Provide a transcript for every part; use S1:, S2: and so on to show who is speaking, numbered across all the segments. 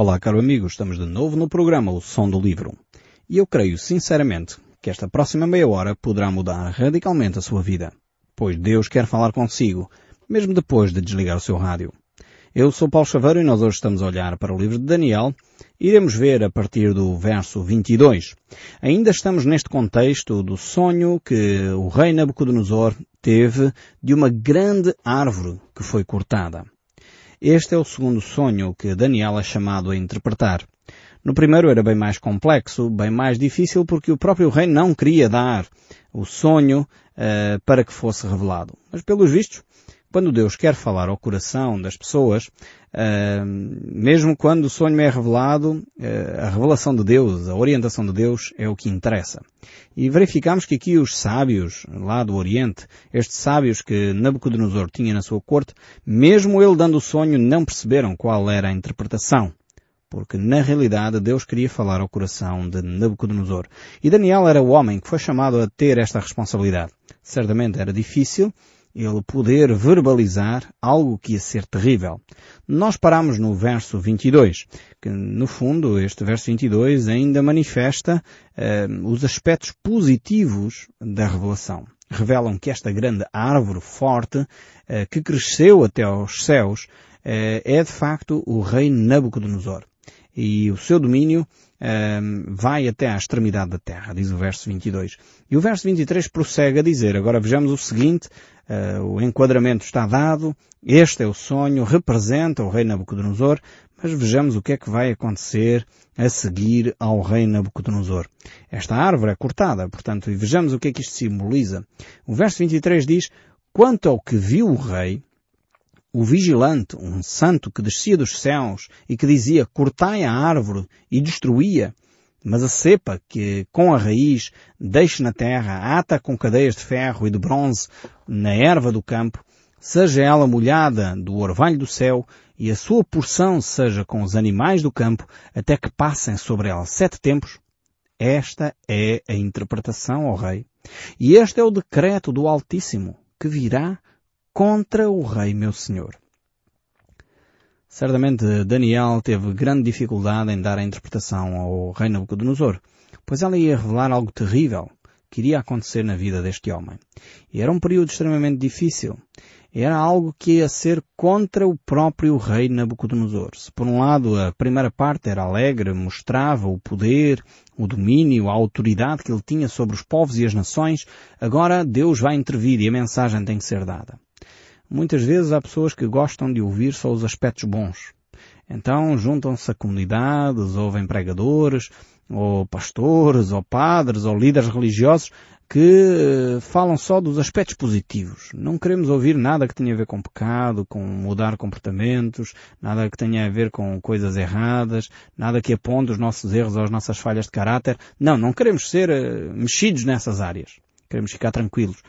S1: Olá, caro amigo, estamos de novo no programa O Som do Livro. E eu creio sinceramente que esta próxima meia hora poderá mudar radicalmente a sua vida, pois Deus quer falar consigo, mesmo depois de desligar o seu rádio. Eu sou Paulo Chaveiro e nós hoje estamos a olhar para o livro de Daniel. Iremos ver a partir do verso 22. Ainda estamos neste contexto do sonho que o rei Nabucodonosor teve de uma grande árvore que foi cortada. Este é o segundo sonho que Daniel é chamado a interpretar. No primeiro era bem mais complexo, bem mais difícil, porque o próprio rei não queria dar o sonho uh, para que fosse revelado. Mas pelos vistos, quando Deus quer falar ao coração das pessoas, uh, mesmo quando o sonho é revelado, uh, a revelação de Deus, a orientação de Deus é o que interessa. E verificamos que aqui os sábios lá do Oriente, estes sábios que Nabucodonosor tinha na sua corte, mesmo ele dando o sonho, não perceberam qual era a interpretação porque na realidade Deus queria falar ao coração de Nabucodonosor. E Daniel era o homem que foi chamado a ter esta responsabilidade. Certamente era difícil, ele poder verbalizar algo que ia ser terrível. Nós paramos no verso 22, que no fundo este verso 22 ainda manifesta uh, os aspectos positivos da revelação. Revelam que esta grande árvore forte, uh, que cresceu até aos céus, uh, é de facto o rei Nabucodonosor e o seu domínio um, vai até à extremidade da terra, diz o verso 22. E o verso 23 prossegue a dizer, agora vejamos o seguinte, uh, o enquadramento está dado, este é o sonho, representa o rei Nabucodonosor, mas vejamos o que é que vai acontecer a seguir ao rei Nabucodonosor. Esta árvore é cortada, portanto, e vejamos o que é que isto simboliza. O verso 23 diz, quanto ao que viu o rei, o vigilante, um santo que descia dos céus e que dizia cortai a árvore e destruía, mas a cepa que com a raiz deixe na terra, ata com cadeias de ferro e de bronze na erva do campo, seja ela molhada do orvalho do céu e a sua porção seja com os animais do campo até que passem sobre ela sete tempos, esta é a interpretação ao rei. E este é o decreto do Altíssimo que virá contra o rei meu senhor. Certamente Daniel teve grande dificuldade em dar a interpretação ao rei Nabucodonosor, pois ela ia revelar algo terrível que iria acontecer na vida deste homem. E era um período extremamente difícil. Era algo que ia ser contra o próprio rei Nabucodonosor. Se por um lado a primeira parte era alegre, mostrava o poder, o domínio, a autoridade que ele tinha sobre os povos e as nações, agora Deus vai intervir e a mensagem tem que ser dada. Muitas vezes há pessoas que gostam de ouvir só os aspectos bons. Então juntam-se a comunidades, ouvem pregadores, ou pastores, ou padres, ou líderes religiosos que eh, falam só dos aspectos positivos. Não queremos ouvir nada que tenha a ver com pecado, com mudar comportamentos, nada que tenha a ver com coisas erradas, nada que aponte os nossos erros ou as nossas falhas de caráter. Não, não queremos ser uh, mexidos nessas áreas. Queremos ficar tranquilos.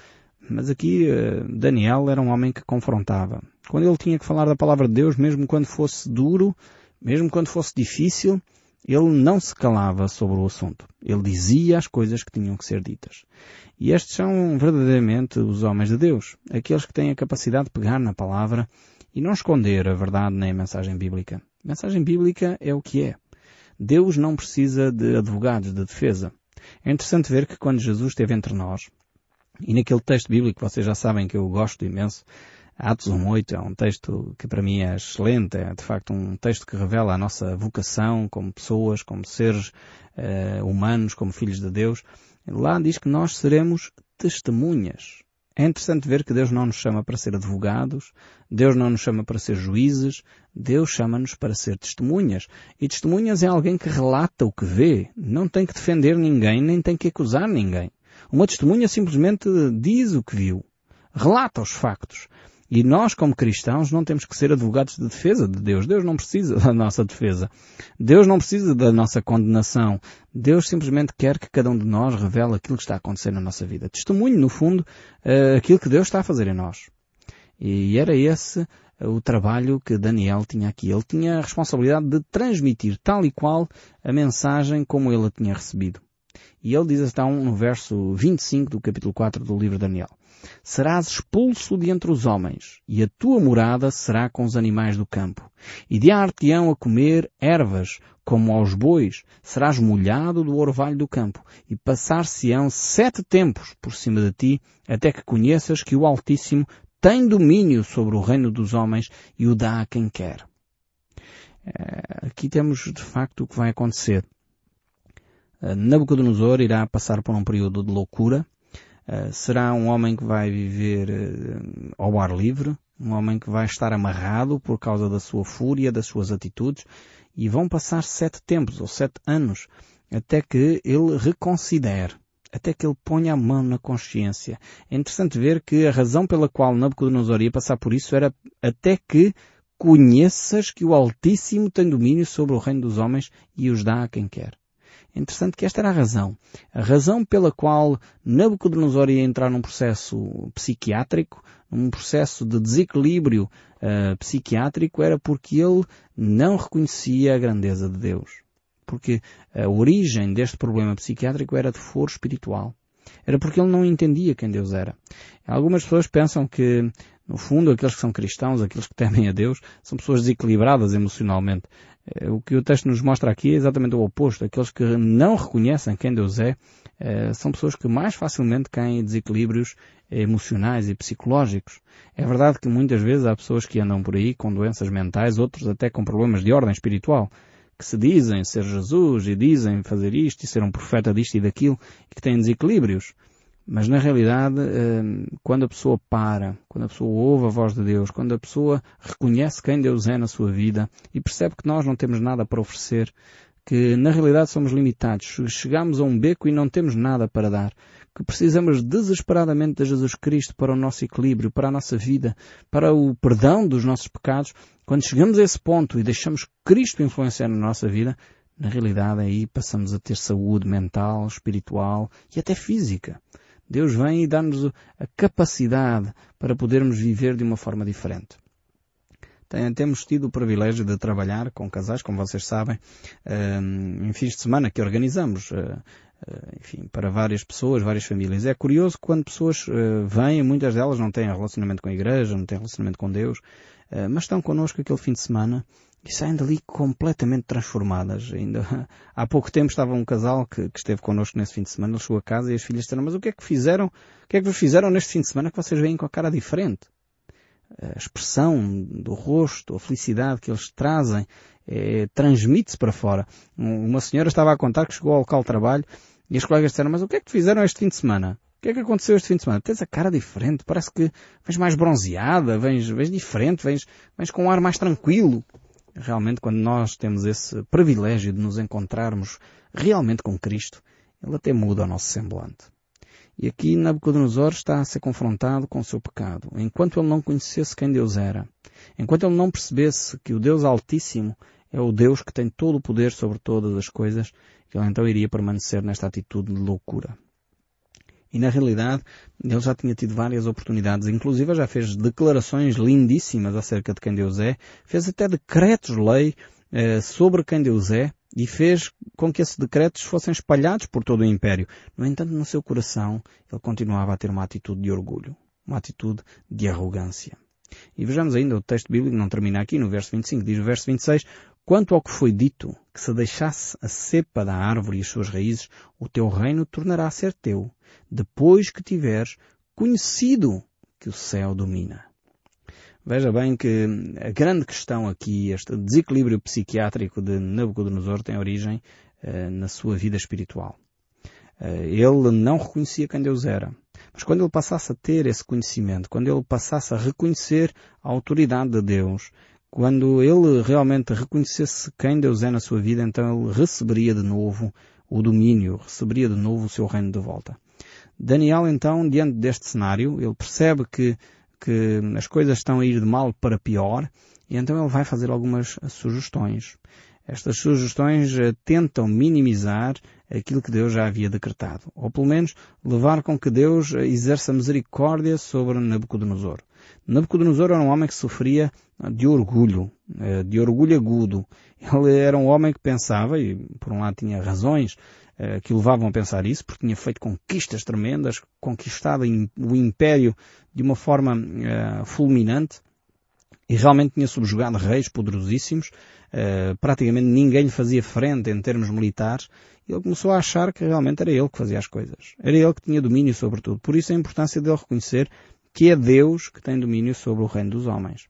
S1: Mas aqui eh, Daniel era um homem que confrontava. Quando ele tinha que falar da palavra de Deus, mesmo quando fosse duro, mesmo quando fosse difícil, ele não se calava sobre o assunto. Ele dizia as coisas que tinham que ser ditas. E estes são verdadeiramente os homens de Deus, aqueles que têm a capacidade de pegar na palavra e não esconder a verdade nem a mensagem bíblica. A mensagem bíblica é o que é. Deus não precisa de advogados de defesa. É interessante ver que quando Jesus esteve entre nós, e naquele texto bíblico, vocês já sabem que eu gosto imenso, Atos 1.8 é um texto que para mim é excelente, é de facto um texto que revela a nossa vocação como pessoas, como seres uh, humanos, como filhos de Deus. Lá diz que nós seremos testemunhas. É interessante ver que Deus não nos chama para ser advogados, Deus não nos chama para ser juízes, Deus chama-nos para ser testemunhas. E testemunhas é alguém que relata o que vê, não tem que defender ninguém, nem tem que acusar ninguém. Uma testemunha simplesmente diz o que viu, relata os factos. E nós, como cristãos, não temos que ser advogados de defesa de Deus. Deus não precisa da nossa defesa. Deus não precisa da nossa condenação. Deus simplesmente quer que cada um de nós revele aquilo que está a acontecer na nossa vida. Testemunho, no fundo, eh, aquilo que Deus está a fazer em nós. E era esse eh, o trabalho que Daniel tinha aqui. Ele tinha a responsabilidade de transmitir tal e qual a mensagem como ele a tinha recebido. E ele diz então no verso 25 do capítulo 4 do livro de Daniel. Serás expulso de entre os homens, e a tua morada será com os animais do campo. E de arte-ão a comer ervas, como aos bois, serás molhado do orvalho do campo, e passar-se-ão sete tempos por cima de ti, até que conheças que o Altíssimo tem domínio sobre o reino dos homens e o dá a quem quer. Eh, aqui temos de facto o que vai acontecer. Eh, Nabucodonosor irá passar por um período de loucura, eh, será um homem que vai viver uh, ao ar livre, um homem que vai estar amarrado por causa da sua fúria, das suas atitudes, e vão passar sete tempos ou sete anos até que ele reconsidere, até que ele ponha a mão na consciência. É interessante ver que a razão pela qual Nabucodonosor ia passar por isso era até que conheças que o Altíssimo tem domínio sobre o reino dos homens e os dá a quem quer. Interessante que esta era a razão. A razão pela qual Nabucodonosor ia entrar num processo psiquiátrico, num processo de desequilíbrio uh, psiquiátrico, era porque ele não reconhecia a grandeza de Deus. Porque a origem deste problema psiquiátrico era de foro espiritual. Era porque ele não entendia quem Deus era. Algumas pessoas pensam que, no fundo, aqueles que são cristãos, aqueles que temem a Deus, são pessoas desequilibradas emocionalmente. Eh, o que o texto nos mostra aqui é exatamente o oposto. Aqueles que não reconhecem quem Deus é, eh, são pessoas que mais facilmente caem em desequilíbrios emocionais e psicológicos. É verdade que muitas vezes há pessoas que andam por aí com doenças mentais, outros até com problemas de ordem espiritual, que se dizem ser Jesus e dizem fazer isto e ser um profeta disto e daquilo e que têm desequilíbrios. Mas na realidade, hum, quando a pessoa para, quando a pessoa ouve a voz de Deus, quando a pessoa reconhece quem Deus é na sua vida e percebe que nós não temos nada para oferecer, que na realidade somos limitados, chegamos a um beco e não temos nada para dar, que precisamos desesperadamente de Jesus Cristo para o nosso equilíbrio, para a nossa vida, para o perdão dos nossos pecados, quando chegamos a esse ponto e deixamos Cristo influenciar na nossa vida, na realidade aí passamos a ter saúde mental, espiritual e até física. Deus vem e dá-nos a capacidade para podermos viver de uma forma diferente. Temos tido o privilégio de trabalhar com casais, como vocês sabem, em fins de semana que organizamos, eh, eh, enfim, para várias pessoas, várias famílias. É curioso quando pessoas eh, vêm, muitas delas não têm relacionamento com a igreja, não têm relacionamento com Deus, mas estão connosco aquele fim de semana e saem dali completamente transformadas. Ainda há pouco tempo estava um casal que, que, esteve connosco nesse fim de semana, ele chegou a casa e as filhas disseram, mas o que é que fizeram, o que é que vos fizeram neste fim de semana que vocês veem com a cara diferente? A expressão do rosto, a felicidade que eles trazem, é, transmite-se para fora. Uma senhora estava a contar que chegou ao local de trabalho e as colegas disseram, mas o que é que fizeram este fim de semana? O que é que aconteceu este fim de semana? Tens a cara diferente, parece que vens mais bronzeada, vens, vens diferente, vens, vens com um ar mais tranquilo realmente quando nós temos esse privilégio de nos encontrarmos realmente com Cristo, ele até muda o nosso semblante. E aqui Nabucodonosor está a ser confrontado com o seu pecado. Enquanto ele não conhecesse quem Deus era, enquanto ele não percebesse que o Deus Altíssimo é o Deus que tem todo o poder sobre todas as coisas, ele então iria permanecer nesta atitude de loucura. E na realidade, ele já tinha tido várias oportunidades, inclusive já fez declarações lindíssimas acerca de quem Deus é, fez até decretos-lei eh, sobre quem Deus é, e fez com que esses decretos fossem espalhados por todo o Império. No entanto, no seu coração, ele continuava a ter uma atitude de orgulho, uma atitude de arrogância. E vejamos ainda o texto bíblico, não termina aqui, no verso 25, diz o verso 26, Quanto ao que foi dito, que se deixasse a cepa da árvore e as suas raízes, o teu reino tornará a ser teu, depois que tiveres conhecido que o céu domina. Veja bem que a grande questão aqui, este desequilíbrio psiquiátrico de Nabucodonosor tem origem uh, na sua vida espiritual. Uh, ele não reconhecia quem Deus era. Mas quando ele passasse a ter esse conhecimento, quando ele passasse a reconhecer a autoridade de Deus, quando ele realmente reconhecesse quem Deus é na sua vida, então ele receberia de novo o domínio, receberia de novo o seu reino de volta. Daniel, então, diante deste cenário, ele percebe que, que as coisas estão a ir de mal para pior, e então ele vai fazer algumas sugestões. Estas sugestões eh, tentam minimizar aquilo que Deus já havia decretado, ou pelo menos levar com que Deus exerça misericórdia sobre Nabucodonosor. Nabucodonosor era um homem que sofria de orgulho, eh, de orgulho agudo. Ele era um homem que pensava, e por um lado tinha razões eh, que o levavam a pensar isso, porque tinha feito conquistas tremendas, conquistado o império de uma forma fulminante, e realmente tinha subjugado reis poderosíssimos, uh, praticamente ninguém lhe fazia frente em termos militares, e ele começou a achar que realmente era ele que fazia as coisas. Era ele que tinha domínio sobre tudo. Por isso a importância dele reconhecer que é Deus que tem domínio sobre o reino dos homens.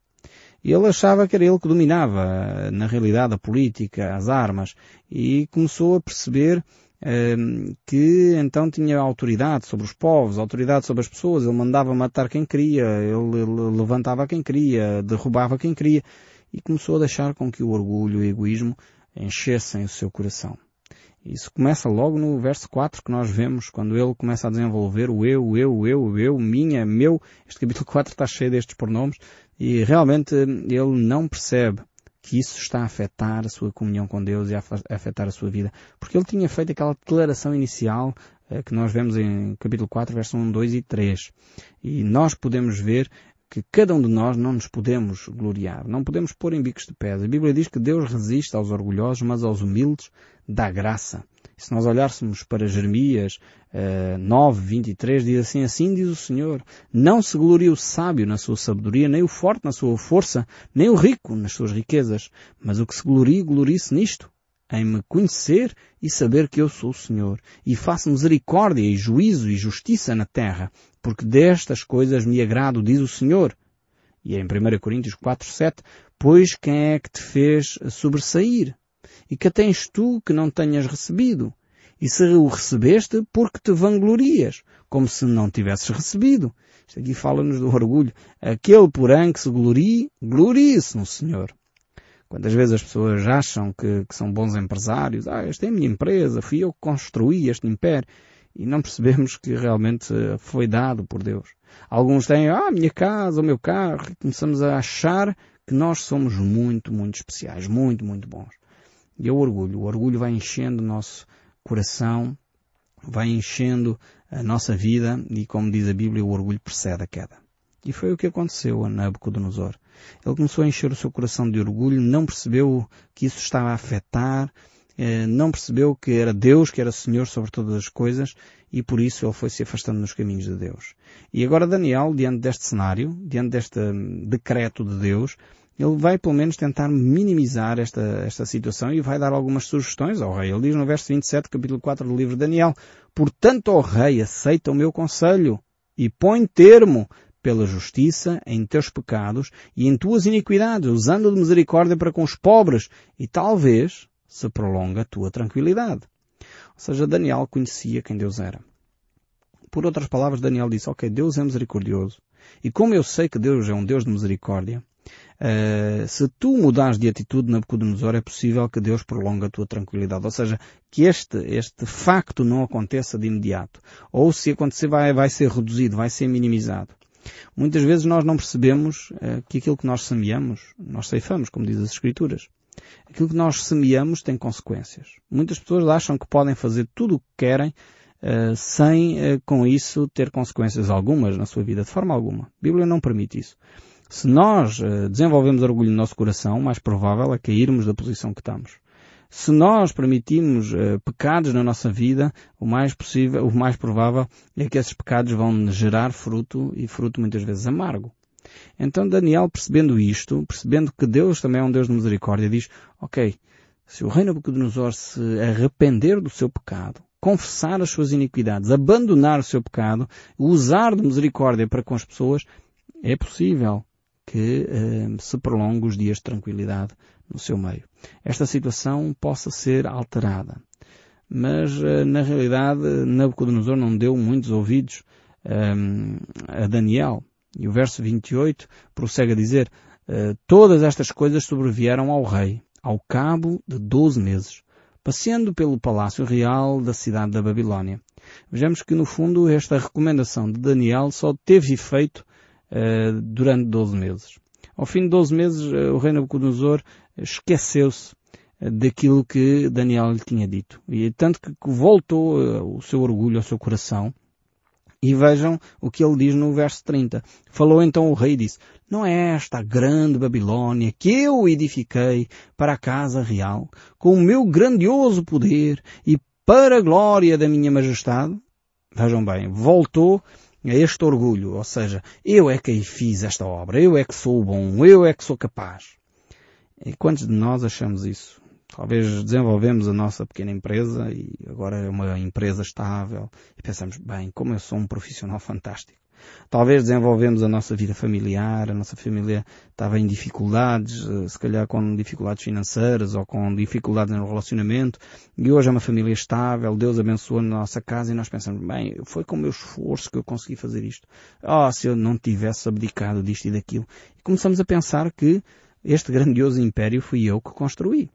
S1: E ele achava que era ele que dominava, na realidade, a política, as armas, e começou a perceber que então tinha autoridade sobre os povos, autoridade sobre as pessoas, ele mandava matar quem queria, ele levantava quem queria, derrubava quem queria, e começou a deixar com que o orgulho e o egoísmo enchessem o seu coração. Isso começa logo no verso 4 que nós vemos, quando ele começa a desenvolver o eu, eu, eu, eu, minha, meu. Este capítulo 4 está cheio destes pronomes e realmente ele não percebe que isso está a afetar a sua comunhão com Deus e a afetar a sua vida. Porque ele tinha feito aquela declaração inicial eh, que nós vemos em capítulo 4, versos 1, 2 e 3. E nós podemos ver que cada um de nós não nos podemos gloriar, não podemos pôr em bicos de pedra. A Bíblia diz que Deus resiste aos orgulhosos, mas aos humildes dá graça. Se nós olhássemos para Jeremias uh, 9, 23, diz assim, assim diz o Senhor, não se glorie o sábio na sua sabedoria, nem o forte na sua força, nem o rico nas suas riquezas, mas o que se glorie, glorie-se nisto, em me conhecer e saber que eu sou o Senhor, e faço misericórdia e juízo e justiça na terra, porque destas coisas me agrado, diz o Senhor. E é em 1 Coríntios 4, 7, pois quem é que te fez sobressair? E que tens tu que não tenhas recebido? E se o recebeste, porque te vanglorias, como se não tivesses recebido. Isto aqui fala-nos do orgulho. Aquele, porém, que se glorie, glorie-se no Senhor. Quantas vezes as pessoas acham que, que, são bons empresários, ah, esta é a minha empresa, fui eu que construí este império, e não percebemos que realmente foi dado por Deus. Alguns têm, ah, minha casa, o meu carro, e começamos a achar que nós somos muito, muito especiais, muito, muito bons. E é o orgulho. O orgulho vai enchendo o nosso coração, vai enchendo a nossa vida e, como diz a Bíblia, o orgulho precede a queda. E foi o que aconteceu a Nabucodonosor. Ele começou a encher o seu coração de orgulho, não percebeu que isso estava a afetar, eh, não percebeu que era Deus, que era Senhor sobre todas as coisas, e por isso ele foi se afastando nos caminhos de Deus. E agora Daniel, diante deste cenário, diante deste hum, decreto de Deus, ele vai pelo menos tentar minimizar esta, esta situação e vai dar algumas sugestões ao rei. Ele diz no verso 27, capítulo 4 do livro de Daniel, Portanto, ó rei, aceita o meu conselho e põe termo pela justiça em teus pecados e em tuas iniquidades, usando de misericórdia para com os pobres, e talvez se prolonga a tua tranquilidade. Ou seja, Daniel conhecia quem Deus era. Por outras palavras, Daniel disse, ok, Deus é misericordioso. E como eu sei que Deus é um Deus de misericórdia, Uh, se tu mudares de atitude, Nabucodonosor, é possível que Deus prolongue a tua tranquilidade. Ou seja, que este, este facto não aconteça de imediato. Ou se acontecer, vai, vai ser reduzido, vai ser minimizado. Muitas vezes nós não percebemos uh, que aquilo que nós semeamos, nós ceifamos, como diz as Escrituras. Aquilo que nós semeamos tem consequências. Muitas pessoas acham que podem fazer tudo o que querem uh, sem, uh, com isso, ter consequências algumas na sua vida, de forma alguma. A Bíblia não permite isso. Se nós uh, desenvolvemos orgulho no nosso coração, o mais provável é cairmos da posição que estamos. Se nós permitimos uh, pecados na nossa vida, o mais possível, o mais provável é que esses pecados vão gerar fruto e fruto muitas vezes amargo. Então Daniel, percebendo isto, percebendo que Deus também é um Deus de misericórdia, diz, ok, se o rei Nabucodonosor se arrepender do seu pecado, confessar as suas iniquidades, abandonar o seu pecado, usar de misericórdia para com as pessoas, é possível que eh, se prolongue os dias de tranquilidade no seu meio. Esta situação possa ser alterada. Mas, eh, na realidade, Nabucodonosor não deu muitos ouvidos eh, a Daniel. E o verso 28 prossegue a dizer, eh, todas estas coisas sobrevieram ao rei, ao cabo de doze meses, passeando pelo palácio real da cidade da Babilónia. Vejamos que, no fundo, esta recomendação de Daniel só teve efeito eh, durante 12 meses. Ao fim de 12 meses, uh, o rei Nabucodonosor esqueceu-se eh, daquilo que Daniel lhe tinha dito. E tanto que voltou o seu orgulho ao seu coração E vejam o que ele diz no verso 30. Falou então o rei e disse, não é esta a grande Babilônia que eu edifiquei para a casa real, com o meu grandioso poder e para a glória da minha majestade? Vejam bem, voltou a este orgulho, ou seja, eu é que fiz esta obra, eu é que sou bom, eu é que sou capaz. E quantos de nós achamos isso? Talvez desenvolvemos a nossa pequena empresa e agora é uma empresa estável e pensamos, bem, como eu sou um profissional fantástico. Talvez desenvolvemos a nossa vida familiar, a nossa família estava em dificuldades, eh, se calhar com dificuldades financeiras ou com dificuldades no relacionamento, e hoje é uma família estável, Deus abençoou a nossa casa e nós pensamos, bem, foi com o meu esforço que eu consegui fazer isto. Oh, se eu não tivesse abdicado disto e daquilo. E começamos a pensar que este grandioso império fui eu que construí.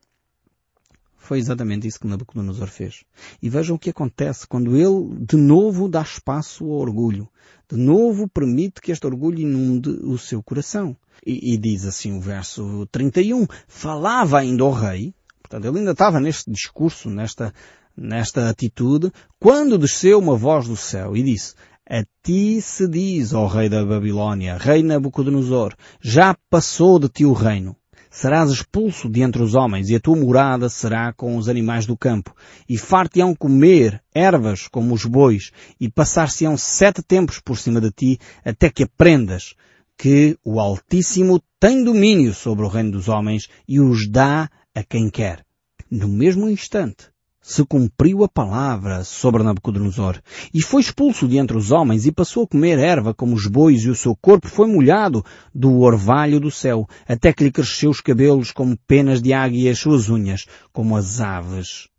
S1: Foi exatamente isso que Nabucodonosor fez. E vejam o que acontece quando ele de novo dá espaço ao orgulho. De novo permite que este orgulho inunde o seu coração. E, e diz assim o verso 31, falava ainda o rei, portanto ele ainda estava neste discurso, nesta, nesta atitude, quando desceu uma voz do céu e disse, a ti se diz, ó rei da Babilônia, rei Nabucodonosor, já passou de ti o reino serás expulso de entre os homens e a tua morada será com os animais do campo. E far-te-ão comer ervas como os bois e passar-se-ão sete tempos por cima de ti até que aprendas que o Altíssimo tem domínio sobre o reino dos homens e os dá a quem quer. No mesmo instante, se cumpriu a palavra sobre Nabucodonosor, e foi expulso de entre os homens e passou a comer erva como os bois e o seu corpo foi molhado do orvalho do céu, até que lhe cresceu os cabelos como penas de águia e as suas unhas como as aves.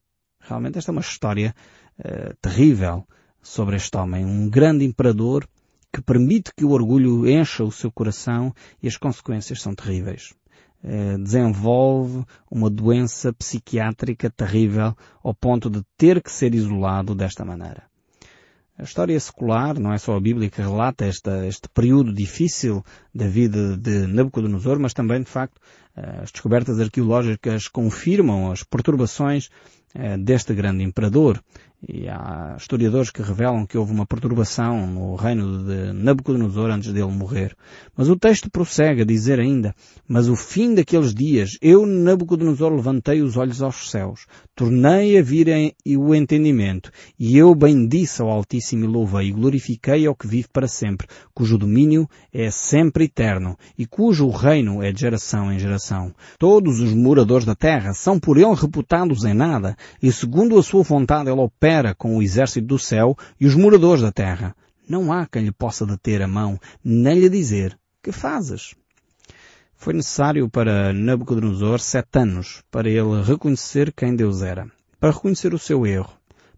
S1: Realmente esta é uma história uh, terrível sobre este homem, um grande imperador que permite que o orgulho encha o seu coração e as consequências são terríveis. Eh, desenvolve uma doença psiquiátrica terrível ao ponto de ter que ser isolado desta maneira. A história secular, não é só a Bíblia que relata este período difícil da vida de Nabucodonosor, mas também, de facto, eh, as descobertas arqueológicas confirmam as perturbações eh, deste grande imperador. E há historiadores que revelam que houve uma perturbação no reino de Nabucodonosor antes dele morrer. Mas o texto prossegue a dizer ainda, mas o fim daqueles dias, eu, Nabucodonosor, levantei os olhos aos céus, tornei a vir o entendimento, e eu bendisse ao Altíssimo e louvei, e glorifiquei ao que vive para sempre, cujo domínio é sempre eterno, e cujo reino é de geração em geração. Todos os moradores da terra são por ele reputados em nada, e segundo a sua vontade ele opera com o exército do céu e os moradores da terra. Não há quem lhe possa deter a mão, nem lhe dizer, que fazes? Foi necessário para Nabucodonosor sete anos para ele reconhecer quem Deus era, para reconhecer o seu erro,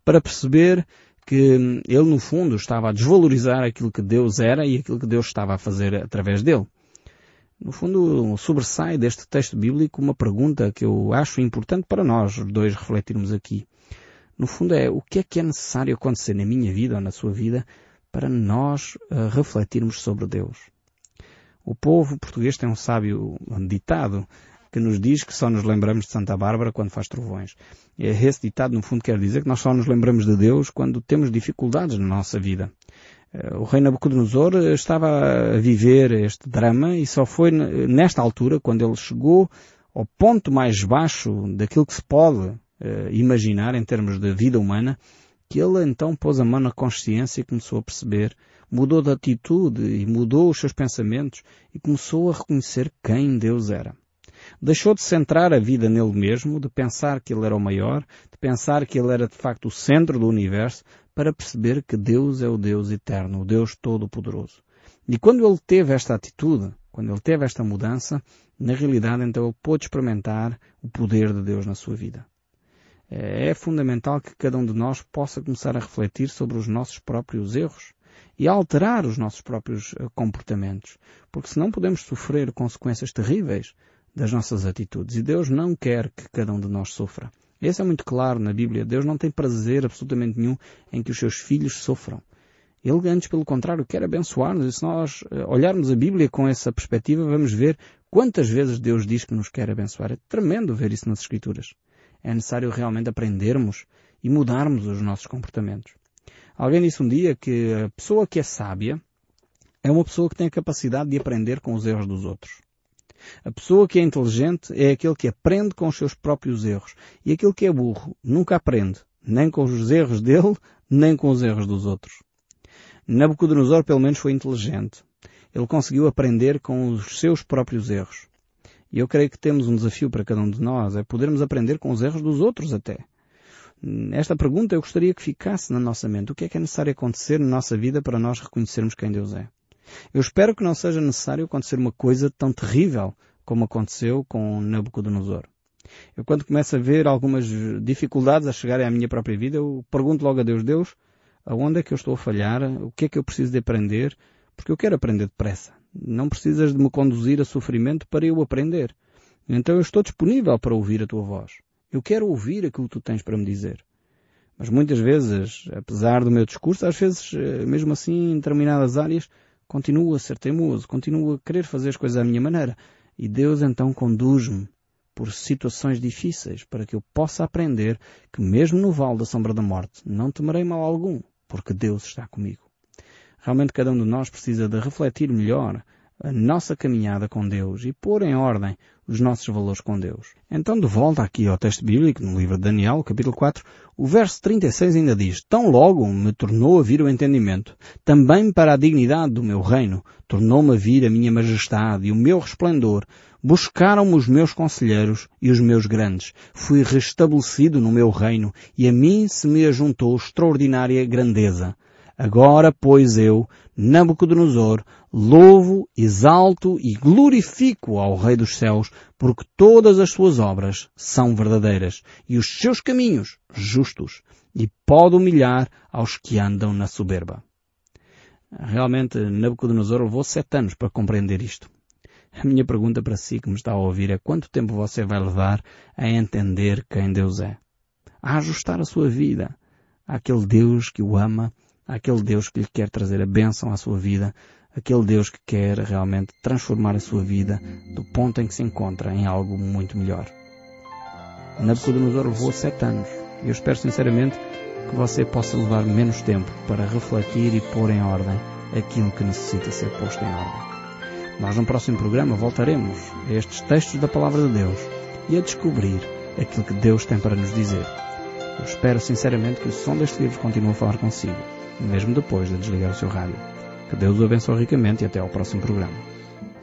S1: para perceber que ele no fundo estava a desvalorizar aquilo que Deus era e aquilo que Deus estava a fazer através dele. No fundo, sobressai deste texto bíblico uma pergunta que eu acho importante para nós dois refletirmos aqui. No fundo é o que é que é necessário acontecer na minha vida ou na sua vida para nós uh, refletirmos sobre Deus. O povo português tem um sábio ditado que nos diz que só nos lembramos de Santa Bárbara quando faz trovões. Esse ditado, no fundo, quer dizer que nós só nos lembramos de Deus quando temos dificuldades na nossa vida. Eh, o rei Nabucodonosor estava a viver este drama e só foi nesta altura, quando ele chegou ao ponto mais baixo daquilo que se pode uh, imaginar em termos de vida humana, que ele então pôs a mão na consciência e começou a perceber, mudou de atitude e mudou os seus pensamentos e começou a reconhecer quem Deus era. Deixou de centrar a vida nele mesmo, de pensar que ele era o maior, de pensar que ele era de facto o centro do universo, para perceber que Deus é o Deus eterno, o Deus todo-poderoso. E quando ele teve esta atitude, quando ele teve esta mudança, na realidade então ele pôde experimentar o poder de Deus na sua vida. É fundamental que cada um de nós possa começar a refletir sobre os nossos próprios erros e a alterar os nossos próprios eh, comportamentos, porque senão podemos sofrer consequências terríveis das nossas atitudes e Deus não quer que cada um de nós sofra. Esse é muito claro na Bíblia. Deus não tem prazer absolutamente nenhum em que os seus filhos sofram. Ele, antes, pelo contrário, quer abençoar-nos. E se nós eh, olharmos a Bíblia com essa perspectiva, vamos ver quantas vezes Deus diz que nos quer abençoar. É tremendo ver isso nas Escrituras. É necessário realmente aprendermos e mudarmos os nossos comportamentos. Alguém disse um dia que a pessoa que é sábia é uma pessoa que tem a capacidade de aprender com os erros dos outros. A pessoa que é inteligente é aquele que aprende com os seus próprios erros. E aquele que é burro nunca aprende, nem com os erros dele, nem com os erros dos outros. Nabucodonosor pelo menos foi inteligente. Ele conseguiu aprender com os seus próprios erros. E eu creio que temos um desafio para cada um de nós, é podermos aprender com os erros dos outros até. Esta pergunta eu gostaria que ficasse na nossa mente. O que é que é necessário acontecer na nossa vida para nós reconhecermos quem Deus é? Eu espero que não seja necessário acontecer uma coisa tão terrível como aconteceu com Nabucodonosor. Eu quando começo a ver algumas dificuldades a chegarem à minha própria vida, eu pergunto logo a Deus, Deus, aonde é que eu estou a falhar? O que é que eu preciso de aprender? Porque eu quero aprender depressa. Não precisas de me conduzir a sofrimento para eu aprender. Então eu estou disponível para ouvir a tua voz. Eu quero ouvir aquilo que tu tens para me dizer. Mas muitas vezes, apesar do meu discurso, às vezes, eh, mesmo assim, em determinadas áreas, continuo a ser teimoso, continuo a querer fazer as coisas à minha maneira. E Deus então conduz-me por situações difíceis para que eu possa aprender que mesmo no vale da sombra da morte não temerei mal algum, porque Deus está comigo. Realmente cada um de nós precisa de refletir melhor a nossa caminhada com Deus e pôr em ordem os nossos valores com Deus. Então, de volta aqui ao texto bíblico, no livro de Daniel, capítulo 4, o verso 36 ainda diz, Tão logo me tornou a vir o entendimento, também para a dignidade do meu reino, tornou-me a vir a minha majestade e o meu resplendor, buscaram-me os meus conselheiros e os meus grandes, fui restabelecido no meu reino, e a mim se me ajuntou extraordinária grandeza. Agora, pois, eu, Nabucodonosor, louvo, exalto e glorifico ao Rei dos céus, porque todas as suas obras são verdadeiras e os seus caminhos justos, e pode humilhar aos que andam na soberba. Realmente, Nabucodonosor levou sete anos para compreender isto. A minha pergunta para si que me está a ouvir é quanto tempo você vai levar a entender quem Deus é? A ajustar a sua vida àquele Deus que o ama àquele Deus que lhe quer trazer a bênção à sua vida, aquele Deus que quer realmente transformar a sua vida do ponto em que se encontra em algo muito melhor. Nabucodonosor levou sete anos e eu espero sinceramente que você possa levar menos tempo para refletir e pôr em ordem aquilo que necessita ser posto em ordem. Nós no próximo programa voltaremos a estes textos da Palavra de Deus e a descobrir aquilo que Deus tem para nos dizer. Eu espero sinceramente que o som deste livro continue a falar consigo mesmo depois de desligar o seu rádio. Que Deus o abençoe ricamente e até ao próximo programa.